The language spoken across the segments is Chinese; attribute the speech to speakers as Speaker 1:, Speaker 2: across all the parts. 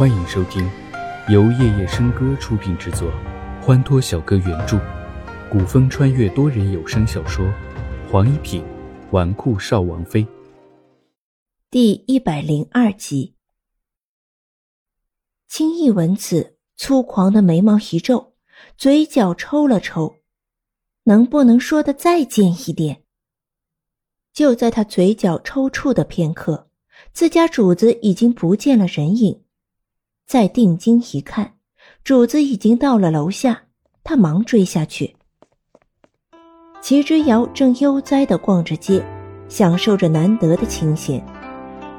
Speaker 1: 欢迎收听由夜夜笙歌出品制作，欢脱小哥原著，古风穿越多人有声小说《黄一品纨绔少王妃》
Speaker 2: 第一百零二集。轻易闻此，粗狂的眉毛一皱，嘴角抽了抽，能不能说的再贱一点？就在他嘴角抽搐的片刻，自家主子已经不见了人影。再定睛一看，主子已经到了楼下，他忙追下去。齐之遥正悠哉的逛着街，享受着难得的清闲，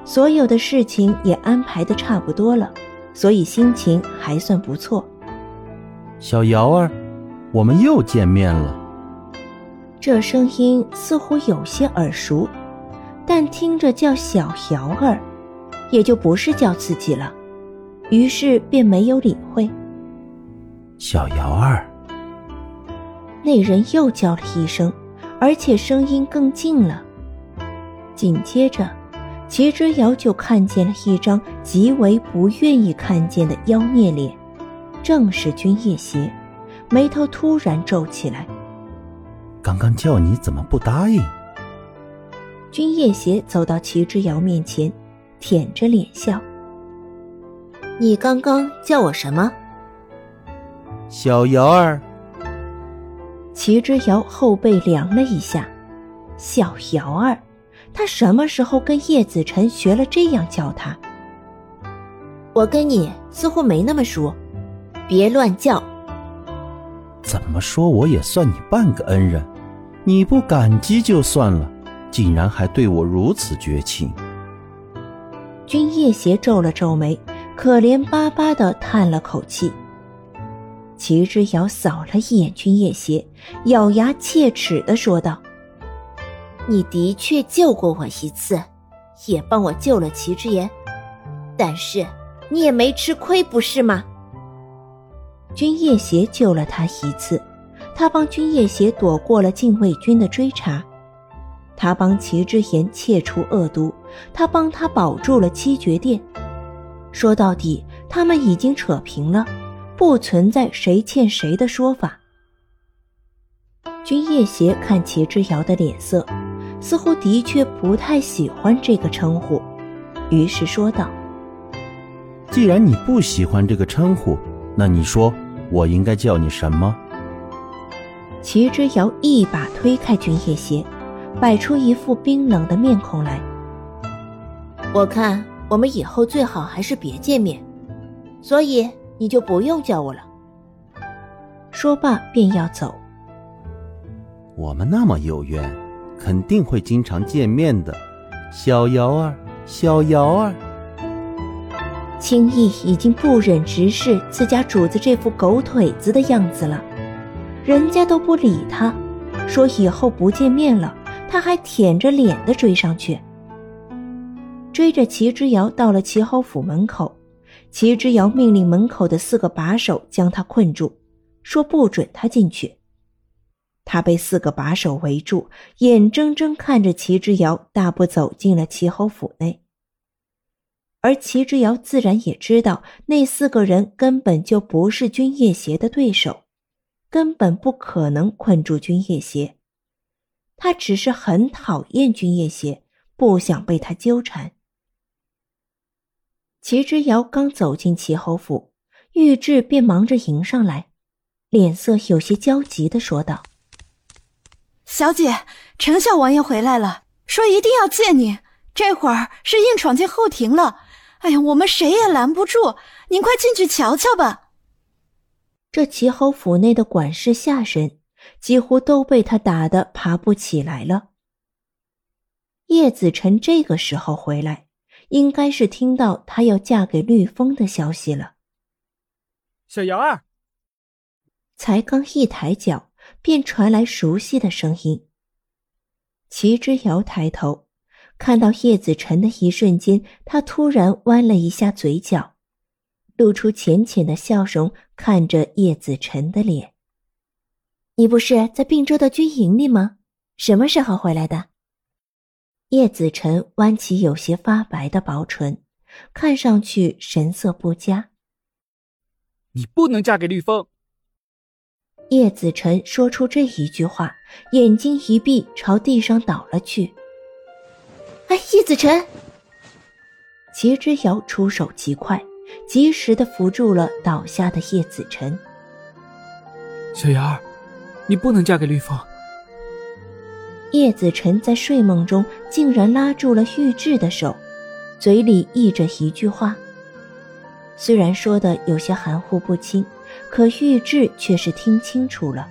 Speaker 2: 所有的事情也安排的差不多了，所以心情还算不错。
Speaker 3: 小瑶儿，我们又见面了。
Speaker 2: 这声音似乎有些耳熟，但听着叫小瑶儿，也就不是叫自己了。于是便没有理会。
Speaker 3: 小瑶儿，
Speaker 2: 那人又叫了一声，而且声音更近了。紧接着，齐之遥就看见了一张极为不愿意看见的妖孽脸，正是君夜邪，眉头突然皱起来。
Speaker 3: 刚刚叫你怎么不答应？
Speaker 2: 君夜邪走到齐之遥面前，舔着脸笑。
Speaker 4: 你刚刚叫我什么？
Speaker 3: 小瑶儿。
Speaker 2: 齐之遥后背凉了一下，小瑶儿，他什么时候跟叶子辰学了这样叫他？
Speaker 4: 我跟你似乎没那么熟，别乱叫。
Speaker 3: 怎么说我也算你半个恩人，你不感激就算了，竟然还对我如此绝情。
Speaker 2: 君夜邪皱了皱眉。可怜巴巴的叹了口气。齐之遥扫了一眼君夜邪，咬牙切齿的说道：“
Speaker 4: 你的确救过我一次，也帮我救了齐之言，但是你也没吃亏，不是吗？”
Speaker 2: 君夜邪救了他一次，他帮君夜邪躲过了禁卫军的追查，他帮齐之言切除恶毒，他帮他保住了七绝殿。说到底，他们已经扯平了，不存在谁欠谁的说法。君夜邪看齐之遥的脸色，似乎的确不太喜欢这个称呼，于是说道：“
Speaker 3: 既然你不喜欢这个称呼，那你说我应该叫你什么？”
Speaker 2: 齐之遥一把推开君夜邪，摆出一副冰冷的面孔来：“
Speaker 4: 我看。”我们以后最好还是别见面，所以你就不用叫我了。
Speaker 2: 说罢便要走。
Speaker 3: 我们那么有缘，肯定会经常见面的，小瑶儿，小瑶儿。
Speaker 2: 青易已经不忍直视自家主子这副狗腿子的样子了，人家都不理他，说以后不见面了，他还舔着脸的追上去。追着齐之遥到了齐侯府门口，齐之遥命令门口的四个把手将他困住，说不准他进去。他被四个把手围住，眼睁睁看着齐之遥大步走进了齐侯府内。而齐之遥自然也知道，那四个人根本就不是君夜邪的对手，根本不可能困住君夜邪。他只是很讨厌君夜邪，不想被他纠缠。齐之遥刚走进齐侯府，玉质便忙着迎上来，脸色有些焦急的说道：“
Speaker 5: 小姐，丞相王爷回来了，说一定要见你。这会儿是硬闯进后庭了。哎呀，我们谁也拦不住，您快进去瞧瞧吧。”
Speaker 2: 这齐侯府内的管事下人几乎都被他打得爬不起来了。叶子辰这个时候回来。应该是听到她要嫁给绿风的消息了。
Speaker 6: 小瑶儿，
Speaker 2: 才刚一抬脚，便传来熟悉的声音。齐之遥抬头，看到叶子辰的一瞬间，他突然弯了一下嘴角，露出浅浅的笑容，看着叶子辰的脸。
Speaker 4: 你不是在并州的军营里吗？什么时候回来的？
Speaker 2: 叶子辰弯起有些发白的薄唇，看上去神色不佳。
Speaker 6: 你不能嫁给绿风。
Speaker 2: 叶子辰说出这一句话，眼睛一闭，朝地上倒了去。
Speaker 4: 哎，叶子辰！
Speaker 2: 齐之遥出手极快，及时的扶住了倒下的叶子辰。
Speaker 6: 小瑶儿，你不能嫁给绿风。
Speaker 2: 叶子辰在睡梦中竟然拉住了玉质的手，嘴里译着一句话。虽然说的有些含糊不清，可玉质却是听清楚了。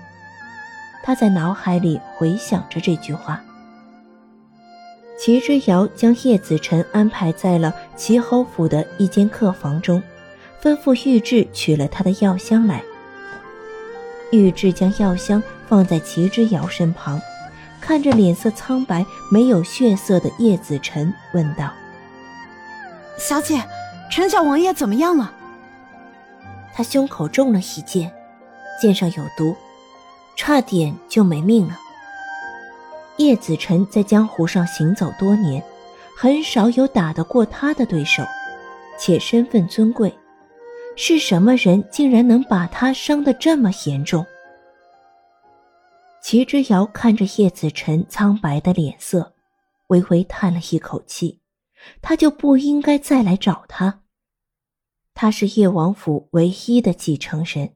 Speaker 2: 他在脑海里回想着这句话。齐之遥将叶子辰安排在了齐侯府的一间客房中，吩咐玉质取了他的药箱来。玉质将药箱放在齐之遥身旁，看着脸色苍白、没有血色的叶子辰，问道：“
Speaker 5: 小姐，陈小王爷怎么样了？”
Speaker 4: 他胸口中了一箭，箭上有毒，差点就没命了。
Speaker 2: 叶子辰在江湖上行走多年，很少有打得过他的对手，且身份尊贵，是什么人竟然能把他伤得这么严重？齐之遥看着叶子辰苍白的脸色，微微叹了一口气，他就不应该再来找他。他是叶王府唯一的继承人，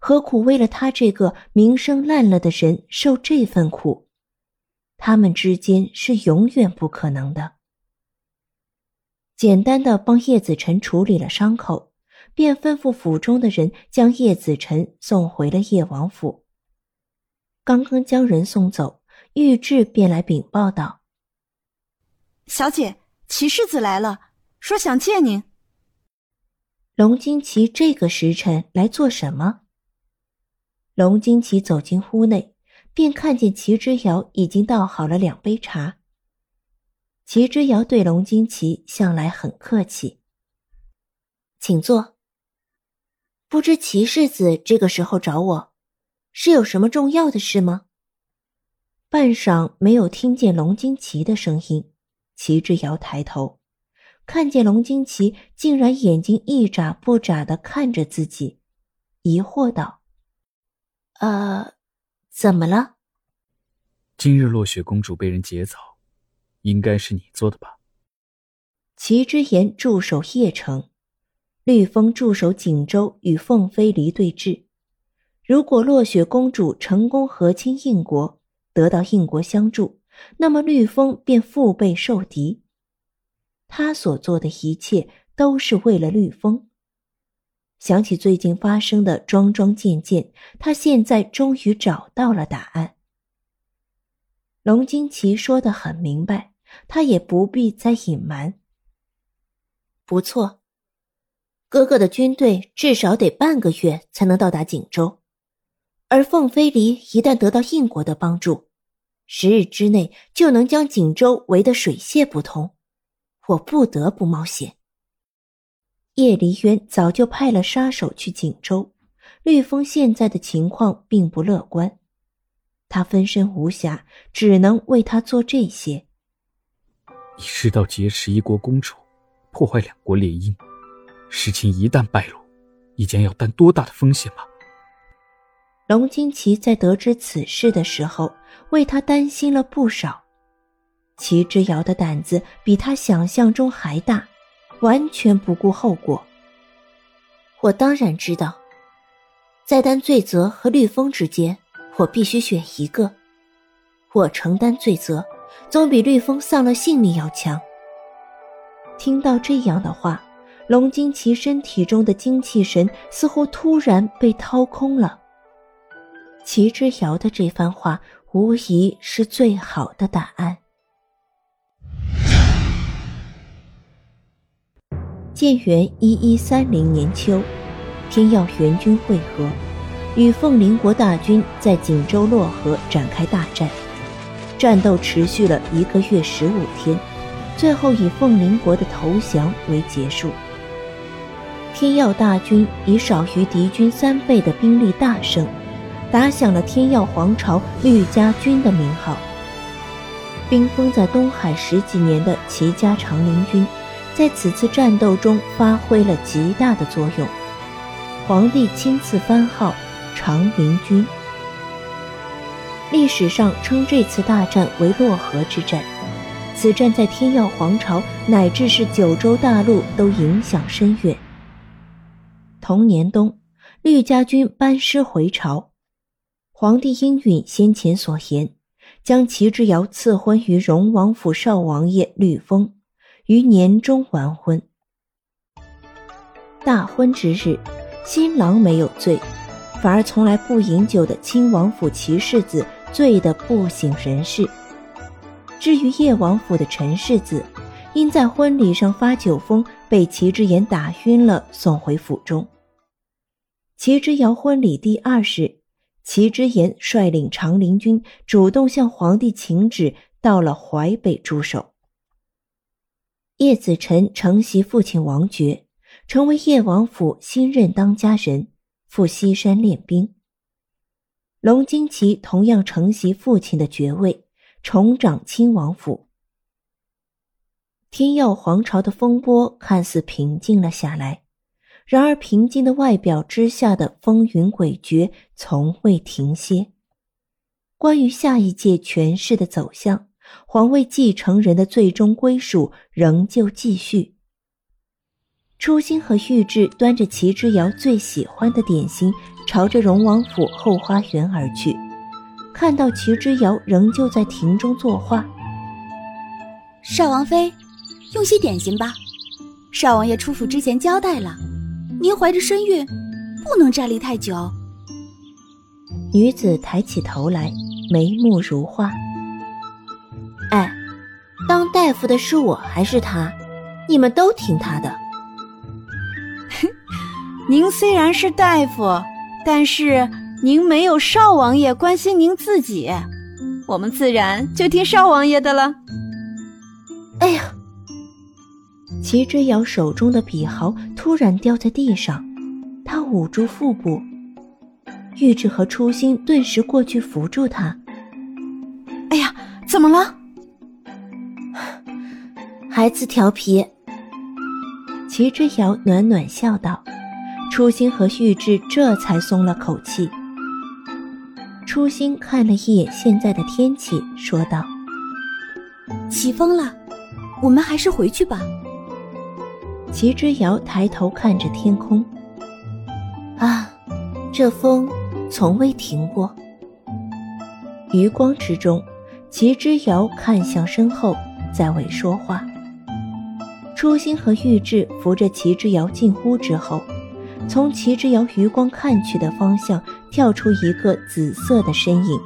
Speaker 2: 何苦为了他这个名声烂了的人受这份苦？他们之间是永远不可能的。简单的帮叶子辰处理了伤口，便吩咐府中的人将叶子辰送回了叶王府。刚刚将人送走，玉质便来禀报道：“
Speaker 5: 小姐，齐世子来了，说想见您。”
Speaker 2: 龙金奇这个时辰来做什么？龙金奇走进屋内。便看见齐之遥已经倒好了两杯茶。齐之遥对龙金奇向来很客气，
Speaker 4: 请坐。不知齐世子这个时候找我，是有什么重要的事吗？
Speaker 2: 半晌没有听见龙金奇的声音，齐之尧抬头，看见龙金奇竟然眼睛一眨不眨的看着自己，疑惑道：“
Speaker 4: 呃。”怎么了？
Speaker 1: 今日落雪公主被人劫走，应该是你做的吧？
Speaker 2: 齐之言驻守邺城，绿风驻守锦州，与凤飞离对峙。如果落雪公主成功和亲应国，得到应国相助，那么绿风便腹背受敌。他所做的一切都是为了绿风。想起最近发生的桩桩件件，他现在终于找到了答案。龙金奇说的很明白，他也不必再隐瞒。
Speaker 4: 不错，哥哥的军队至少得半个月才能到达锦州，而凤飞离一旦得到应国的帮助，十日之内就能将锦州围得水泄不通。我不得不冒险。
Speaker 2: 叶离渊早就派了杀手去锦州，绿风现在的情况并不乐观，他分身无暇，只能为他做这些。
Speaker 1: 你是到劫持一国公主，破坏两国联姻，事情一旦败露，你将要担多大的风险吗？
Speaker 2: 龙金奇在得知此事的时候，为他担心了不少。齐之遥的胆子比他想象中还大。完全不顾后果。
Speaker 4: 我当然知道，在担罪责和绿风之间，我必须选一个。我承担罪责，总比绿风丧了性命要强。
Speaker 2: 听到这样的话，龙金奇身体中的精气神似乎突然被掏空了。齐之遥的这番话，无疑是最好的答案。建元一一三零年秋，天耀援军会合，与凤麟国大军在锦州洛河展开大战。战斗持续了一个月十五天，最后以凤麟国的投降为结束。天耀大军以少于敌军三倍的兵力大胜，打响了天耀皇朝绿家军的名号。冰封在东海十几年的齐家长陵军。在此次战斗中发挥了极大的作用。皇帝亲自番号长陵军。历史上称这次大战为洛河之战。此战在天耀皇朝乃至是九州大陆都影响深远。同年冬，绿家军班师回朝，皇帝应允先前所言，将齐之遥赐婚于荣王府少王爷绿丰，于年中完婚。大婚之日，新郎没有醉，反而从来不饮酒的亲王府齐世子醉得不省人事。至于叶王府的陈世子，因在婚礼上发酒疯，被齐之言打晕了，送回府中。齐之遥婚礼第二日，齐之言率领长陵军主动向皇帝请旨，到了淮北驻守。叶子辰承袭父亲王爵，成为叶王府新任当家人，赴西山练兵。龙金奇同样承袭父亲的爵位。重掌亲王府，天耀皇朝的风波看似平静了下来，然而平静的外表之下的风云诡谲从未停歇。关于下一届权势的走向，皇位继承人的最终归属仍旧继续。初心和玉质端着齐之遥最喜欢的点心，朝着荣王府后花园而去。看到齐之遥仍旧在庭中作画，
Speaker 7: 少王妃，用些点心吧。少王爷出府之前交代了，您怀着身孕，不能站立太久。
Speaker 2: 女子抬起头来，眉目如画。
Speaker 4: 哎，当大夫的是我还是他？你们都听他的。
Speaker 5: 您虽然是大夫，但是。您没有少王爷关心您自己，我们自然就听少王爷的了。
Speaker 4: 哎呀！
Speaker 2: 齐之遥手中的笔毫突然掉在地上，他捂住腹部。玉质和初心顿时过去扶住他。
Speaker 5: 哎呀，怎么了？
Speaker 4: 孩子调皮。
Speaker 2: 齐之遥暖暖笑道，初心和玉质这才松了口气。初心看了一眼现在的天气，说道：“
Speaker 7: 起风了，我们还是回去吧。”
Speaker 2: 齐之遥抬头看着天空，
Speaker 4: 啊，这风从未停过。
Speaker 2: 余光之中，齐之遥看向身后，在未说话。初心和玉质扶着齐之遥进屋之后。从齐之遥余光看去的方向跳出一个紫色的身影，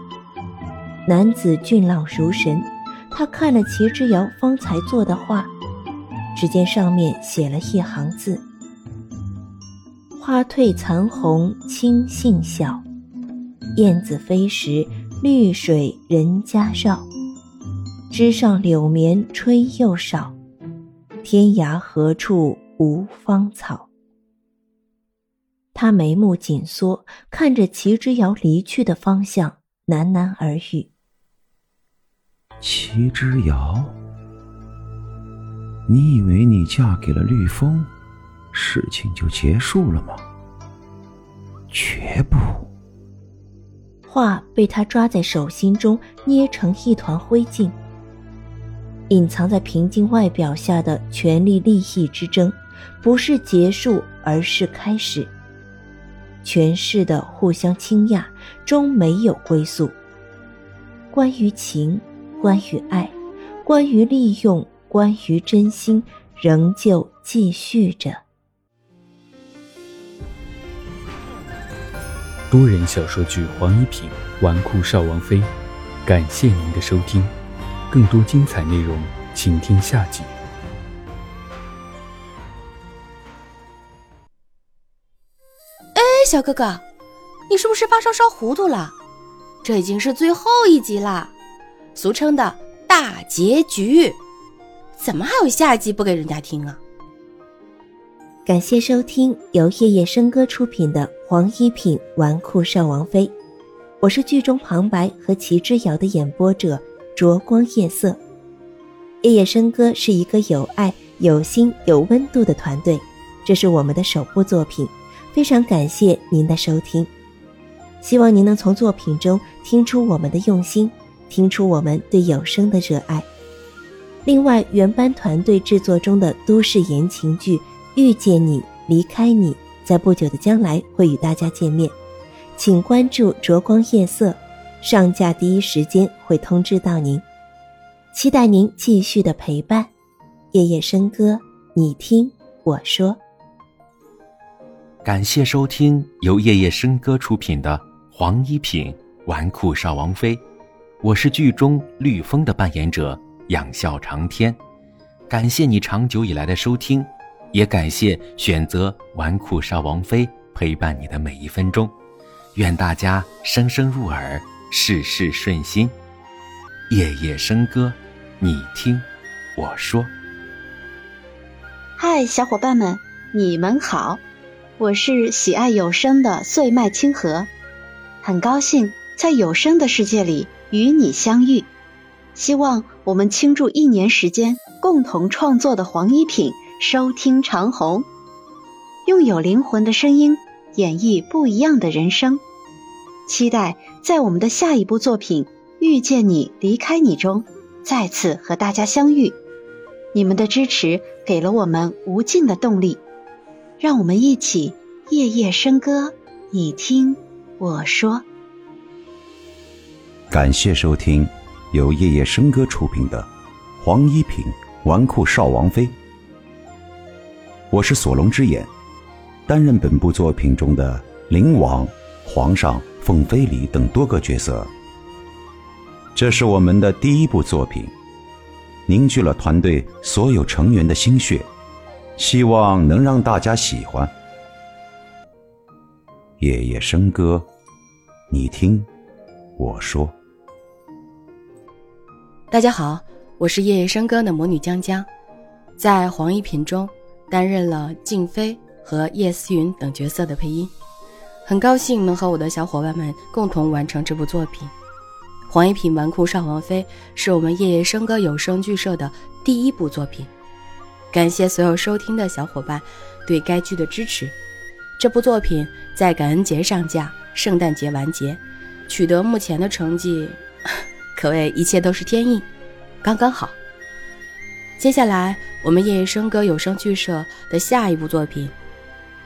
Speaker 2: 男子俊朗如神。他看了齐之遥方才作的画，只见上面写了一行字：“花褪残红青杏小，燕子飞时绿水人家绕。枝上柳绵吹又少，天涯何处无芳草。”他眉目紧缩，看着齐之遥离去的方向，喃喃耳语：“
Speaker 3: 齐之遥，你以为你嫁给了绿风，事情就结束了吗？绝不！”
Speaker 2: 话被他抓在手心中，捏成一团灰烬。隐藏在平静外表下的权力利益之争，不是结束，而是开始。权势的互相倾轧，终没有归宿。关于情，关于爱，关于利用，关于真心，仍旧继续着。
Speaker 1: 多人小说剧《黄一品纨绔少王妃》，感谢您的收听，更多精彩内容，请听下集。
Speaker 7: 哎小哥哥，你是不是发烧烧糊涂了？这已经是最后一集啦，俗称的大结局，怎么还有下集不给人家听啊？
Speaker 2: 感谢收听由夜夜笙歌出品的《黄一品纨绔少王妃》，我是剧中旁白和齐之遥的演播者灼光夜色。夜夜笙歌是一个有爱。有心有温度的团队。这是我们的首部作品，非常感谢您的收听。希望您能从作品中听出我们的用心，听出我们对有声的热爱。另外，原班团队制作中的都市言情剧《遇见你，离开你》在不久的将来会与大家见面，请关注“灼光夜色”，上架第一时间会通知到您。期待您继续的陪伴。夜夜笙歌，你听我说。
Speaker 3: 感谢收听由夜夜笙歌出品的《黄一品纨绔少王妃》，我是剧中绿风的扮演者。仰笑长天，感谢你长久以来的收听，也感谢选择纨绔少王妃陪伴你的每一分钟。愿大家声声入耳，事事顺心。夜夜笙歌，你听我说。
Speaker 5: 嗨，小伙伴们，你们好，我是喜爱有声的碎麦清河，很高兴在有声的世界里与你相遇。希望我们倾注一年时间共同创作的黄一品收听长虹，用有灵魂的声音演绎不一样的人生。期待在我们的下一部作品《遇见你，离开你》中再次和大家相遇。你们的支持给了我们无尽的动力，让我们一起夜夜笙歌，你听我说。
Speaker 3: 感谢收听。由夜夜笙歌出品的《黄一品纨绔少王妃》，我是索隆之眼，担任本部作品中的灵王、皇上、凤飞离等多个角色。这是我们的第一部作品，凝聚了团队所有成员的心血，希望能让大家喜欢。夜夜笙歌，你听我说。
Speaker 7: 大家好，我是夜夜笙歌的魔女江江，在黄一品中担任了静妃和叶思云等角色的配音，很高兴能和我的小伙伴们共同完成这部作品。黄一品纨绔少王妃是我们夜夜笙歌有声剧社的第一部作品，感谢所有收听的小伙伴对该剧的支持。这部作品在感恩节上架，圣诞节完结，取得目前的成绩。可谓一切都是天意，刚刚好。接下来，我们夜夜笙歌有声剧社的下一部作品《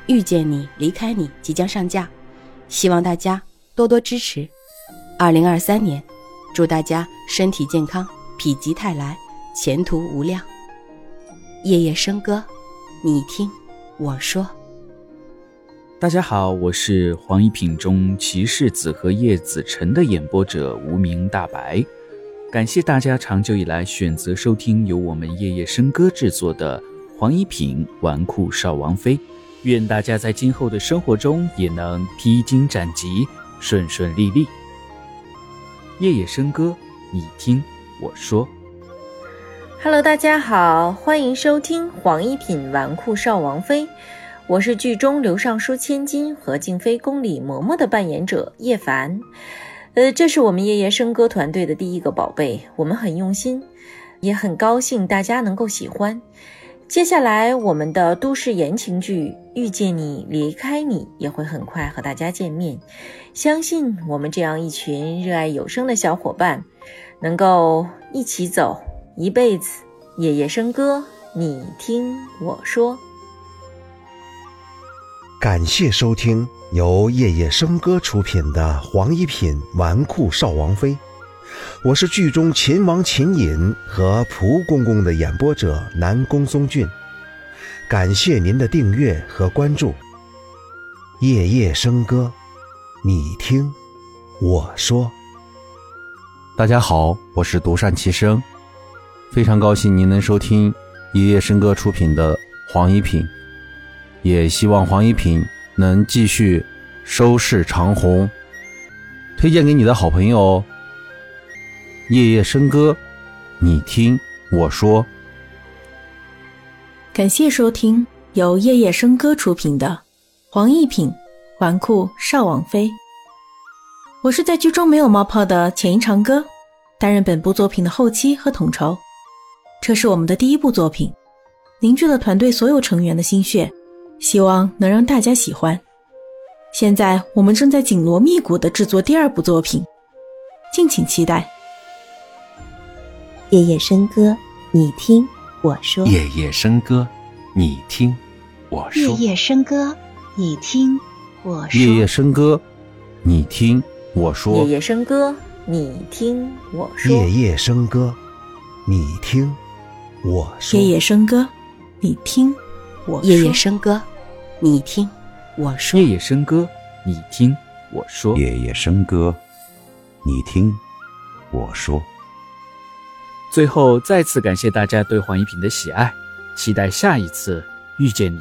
Speaker 7: 遇见你，离开你》即将上架，希望大家多多支持。二零二三年，祝大家身体健康，否极泰来，前途无量。夜夜笙歌，你听我说。
Speaker 1: 大家好，我是黄一品中骑士子和叶子辰的演播者无名大白，感谢大家长久以来选择收听由我们夜夜笙歌制作的黄一品纨绔少王妃，愿大家在今后的生活中也能披荆斩棘，顺顺利利。夜夜笙歌，你听我说。
Speaker 2: Hello，大家好，欢迎收听黄一品纨绔少王妃。我是剧中刘尚书千金和静妃宫里嬷嬷的扮演者叶凡，呃，这是我们夜夜笙歌团队的第一个宝贝，我们很用心，也很高兴大家能够喜欢。接下来我们的都市言情剧《遇见你，离开你》也会很快和大家见面，相信我们这样一群热爱有声的小伙伴，能够一起走一辈子。夜夜笙歌，你听我说。
Speaker 8: 感谢收听由夜夜笙歌出品的《黄一品纨绔少王妃》，我是剧中秦王秦隐和蒲公公的演播者南宫松俊。感谢您的订阅和关注。夜夜笙歌，你听我说。
Speaker 3: 大家好，我是独善其身，非常高兴您能收听夜夜笙歌出品的《黄一品》。也希望黄一品能继续收视长虹，推荐给你的好朋友哦。夜夜笙歌，你听我说。
Speaker 9: 感谢收听由夜夜笙歌出品的《黄一品纨绔少王妃》。我是在剧中没有冒泡的浅音长歌，担任本部作品的后期和统筹。这是我们的第一部作品，凝聚了团队所有成员的心血，希望能让大家喜欢。现在我们正在紧锣密鼓的制作第二部作品，敬请期待。
Speaker 2: 夜夜笙歌，你听我说。
Speaker 10: 夜夜笙歌，你听我说。
Speaker 5: 夜夜笙歌，你听我说。
Speaker 11: 夜夜笙歌，你听我说。
Speaker 12: 夜夜笙歌，你听我说。
Speaker 8: 夜夜笙歌，你听我说。
Speaker 9: 夜夜笙歌，你听我。
Speaker 7: 夜夜笙歌，你听我说。
Speaker 1: 夜夜笙歌，你听我说。
Speaker 11: 夜夜笙歌，你听我说。
Speaker 1: 最后，再次感谢大家对黄一平的喜爱，期待下一次遇见你。